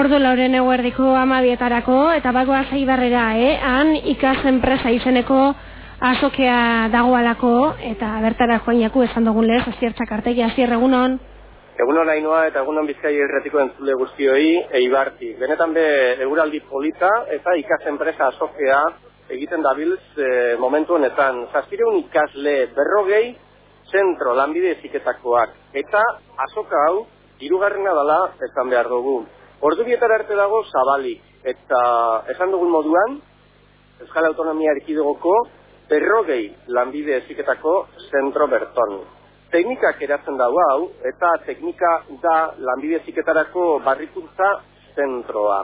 Ordu lauren eguerdiko amabietarako, eta bagoa zaibarrera, eh? Han ikas enpresa izeneko azokea dagoalako, eta bertara joan esan dugun lez, aziertzak artegi, azier egunon. Egunon hainoa eta egunon bizkai erretiko entzule guztioi, eibarti. Benetan be, eguraldi polita eta ikas enpresa azokea egiten dabilz e, momentu honetan. Zazpireun ikasle berrogei, zentro lanbide eziketakoak. Eta azoka hau, irugarrena dela, esan behar dugu. Ordu bietara arte dago zabalik, eta esan dugun moduan, Euskal Autonomia Erkidegoko berrogei lanbide eziketako zentro berton. Teknikak eratzen dago hau, eta teknika da lanbide eziketarako barrikuntza zentroa.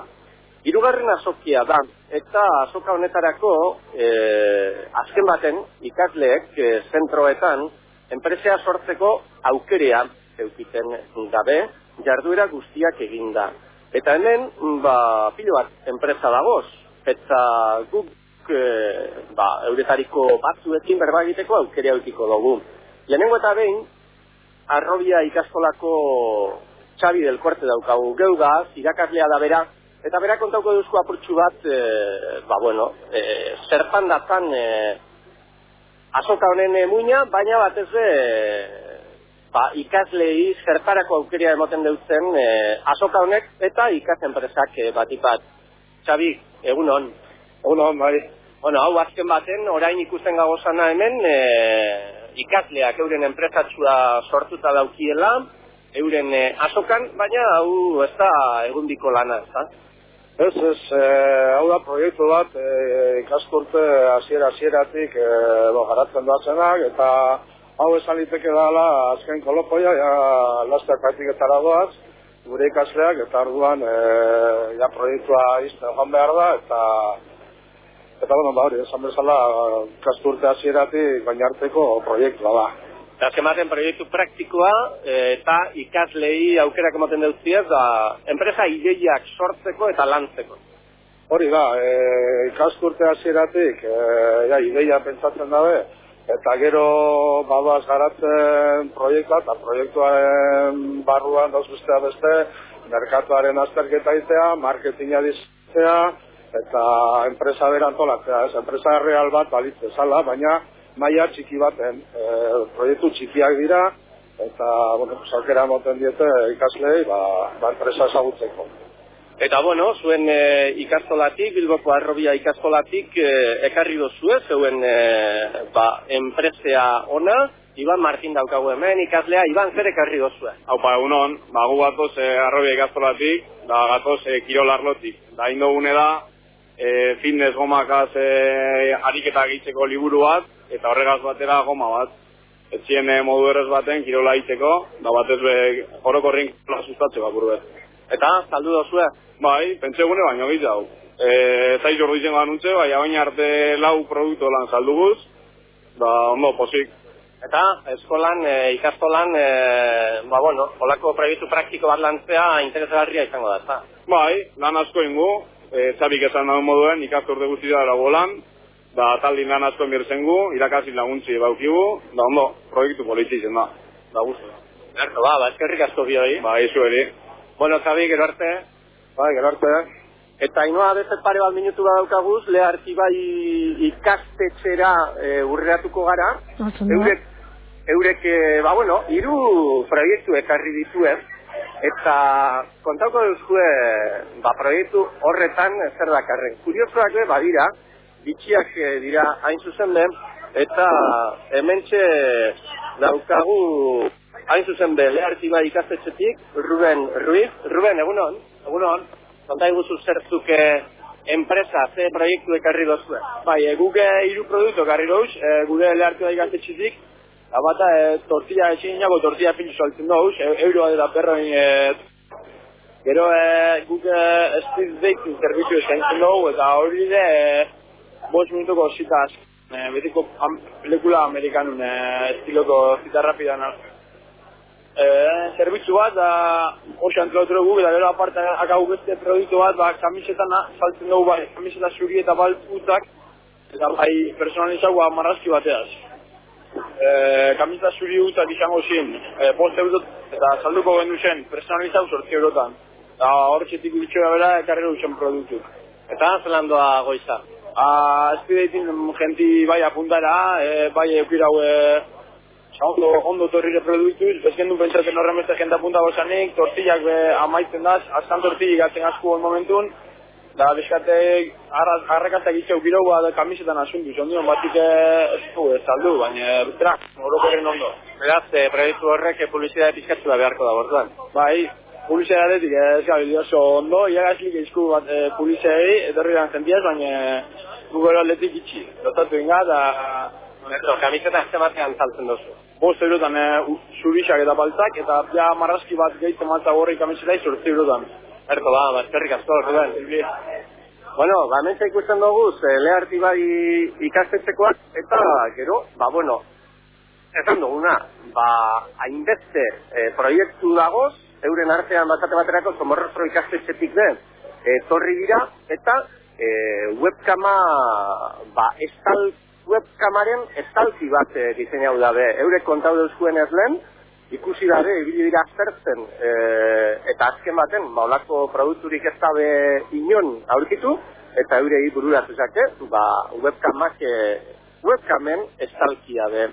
Hirugarren azokia da, eta azoka honetarako e, azken baten ikasleek e, zentroetan enpresea sortzeko aukerea eukiten gabe, jarduera guztiak eginda. Eta hemen, ba, pilo bat enpresa dagoz, eta guk e, ba, euretariko batzuekin berba egiteko aukeria eukiko dugu. Lehenengo eta behin, arrobia ikaskolako txabi del korte daukagu geugaz, irakaslea da bera, eta bera kontauko duzko apurtxu bat, e, ba bueno, e, zerpan datzan e, azoka honen muina, baina batez e, ba, ikaslei zertarako aukeria emoten dutzen e, azoka honek eta ikas enpresak e, batipat. Xabi, egunon. Egunon, bai. Bueno, hau azken baten, orain ikusten gagozana hemen, e, ikasleak euren enpresatxua sortuta daukiela, euren e, azokan, baina hau ez da egundiko lana, ez da? Ez, ez, e, hau da proiektu bat, e, ikaskurte hasiera-hasieratik e, garatzen duatzenak, eta hau esan liteke dala azken kolopoia, ja, lasteak praktiketara doaz, gure ikasleak, eta arduan, e, ja, proiektua izten joan behar da, eta, eta, bueno, ba, hori, esan bezala, kasturte hasieratik baina harteko proiektua da. Eta azken proiektu praktikoa, e, eta ikaslei aukerak ematen dutziaz, da, enpresa ideiak sortzeko eta lantzeko. Hori da, e, ikasturte hasieratik, e, ja, ideia pentsatzen dabe, Eta gero badoaz garatzen proiektua eta proiektuaren barruan dauz bestea beste, merkatuaren azterketa itea, marketinga dizitzea, eta enpresa berantolatzea, ez, enpresa real bat balitze zala, baina maila txiki baten, e, proiektu txikiak dira, eta, bueno, salkera moten diete ikaslei, ba, ba enpresa ezagutzeko. Eta bueno, zuen e, ikastolatik, Bilboko Arrobia ikastolatik e, ekarri dozu ez, zuen e, ba, enpresea ona, Iban Martin daukagu hemen, ikaslea, Iban zer ekarri dozu Hau pa, unon, ba, gu gatoz e, Arrobia ikastolatik, da gatoz e, Kirol Arlotik. Da indo gune da, e, fitness gomakaz e, ariketa gitzeko liburu bat, eta horregaz batera goma bat. Etzien e, modu errez baten, Kirola iteko, da batez be, orokorrin sustatzeko apur. Eta, saldu dozue? Bai, pentsa egune baino gehiago. E, zaiz ordu izango anuntze, bai, baina arte lau produktu lan salduguz, ba, ondo, posik. Eta, eskolan, e, ikastolan, e, ba, bueno, holako proiektu praktiko bat lantzea interesgarria izango da, eta? Bai, lan asko ingo, e, txabik esan dago moduen, ikastorte guzti da erago lan, da, taldin lan asko emirzen gu, laguntzi baukigu, da, ondo, proiektu politi zen da, da guzti. Gerto, ba, ba, eskerrik asko bioi. Ba, izu eri. Bueno, Xabi, gero arte. Bai, gero arte. Eta inoa beste pare bat minutu bat daukaguz, leharki bai ikastetxera e, urreatuko gara. Eurek, eurek, e, ba bueno, iru proiektu ekarri dituen. Eta kontauko duzue, ba, proiektu horretan zer dakarren. Kuriosoak be, badira, bitxiak e, dira hain zuzen den, eta hementxe daukagu hain zuzen be, leharki bai ikastetxetik, Ruben Ruiz. Ruben, egunon? Egunon? Konta iguzu zertzuke enpresa, ze proiektu ekarri dozue? Bai, e, guke hiru produktu ekarri doz, e, gure leharki bai ikastetxetik, eta bata, e, tortilla etxin nago, tortilla pintxu saltzen doz, e, euro bat eta perroin, e, gero e, guke street baking servizio eskaintzen doz, eta hori de, e, bost minutuko zitaz, e, betiko am, lekula amerikanun, e, estiloko zita rapidan, eh, zerbitzu bat, da, hoxe antolatu dugu, eta gero aparte akau beste produktu bat, ba, kamisetan saltzen dugu, bai, kamiseta zuri eta balputak, eta bai, personalizau marrazki bateaz. Eh, kamiseta zuri utak izango zin, eh, post eurot, eta salduko gendu zen, personalizau sortzi eurotan. Eta horretxetik gutxo bera, ekarri dutzen produktu. Eta zelan doa goiza? Ah, ez bideitin jenti bai apuntara, e, bai eukirau e, ondo, ondo torrire produktuz, bezken du pentsatzen horren beste jente apunta gozanik, tortillak be amaitzen daz, azkan tortillak gatzen asko on momentun, da bizkate harrakatak itxe eukirau da kamisetan asuntu, zondion batik ez du, ez aldu, baina bestera, orokorren ondo. Beraz, e, proiektu horrek e, publizitate pizkatzu da beharko da bortuan. Bai, publizitatetik ez gabe oso ondo, iagazlik izku bat e, publizitei, etorri dan jentiaz, baina Google atletik itxi. Dotatu inga, da... Eso, kamiseta azte batean saltzen dozu. Bost eurotan e, zurixak eta baltzak, eta ja marrazki bat gehitzen maltza gorri kamiseta izurtzi eurotan. Erko, ba, ba, eskerrik asko, Ruben. Bueno, ba, ikusten dugu, ze leharti bai ikastetxekoak, eta gero, ba, bueno, esan duguna, ba, hainbeste e, proiektu dagoz, euren artean basate baterako, somorrostro ikastetxetik den, e, torri dira, eta e, webkama, ba, estal, webkamaren estalki bat e, diseinau dabe. Eurek kontau duzkuen ez ikusi dabe, ibili dira aztertzen, e, eta azken baten, ba, olako produkturik ez dabe inon aurkitu, eta eurei bururatu zake, ba, webkamak, e, webkamen estalkia be.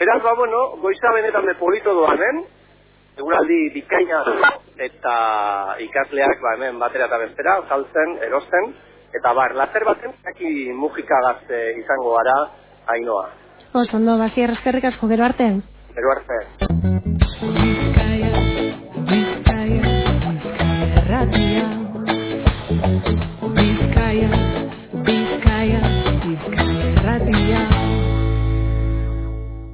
Eraz, ba, bueno, goiza benetan de polito doanen, eguraldi bikaina eta ikasleak ba, hemen batera eta bestera, saltzen, erosten, eta bar, lazer baten, aki mugika gazte izango gara, hainoa. Oso, ondo, bazi errezkerrik asko gero arte. Gero arte. Bizkaia, Bizkaia, Bizkaia, Bizkaia,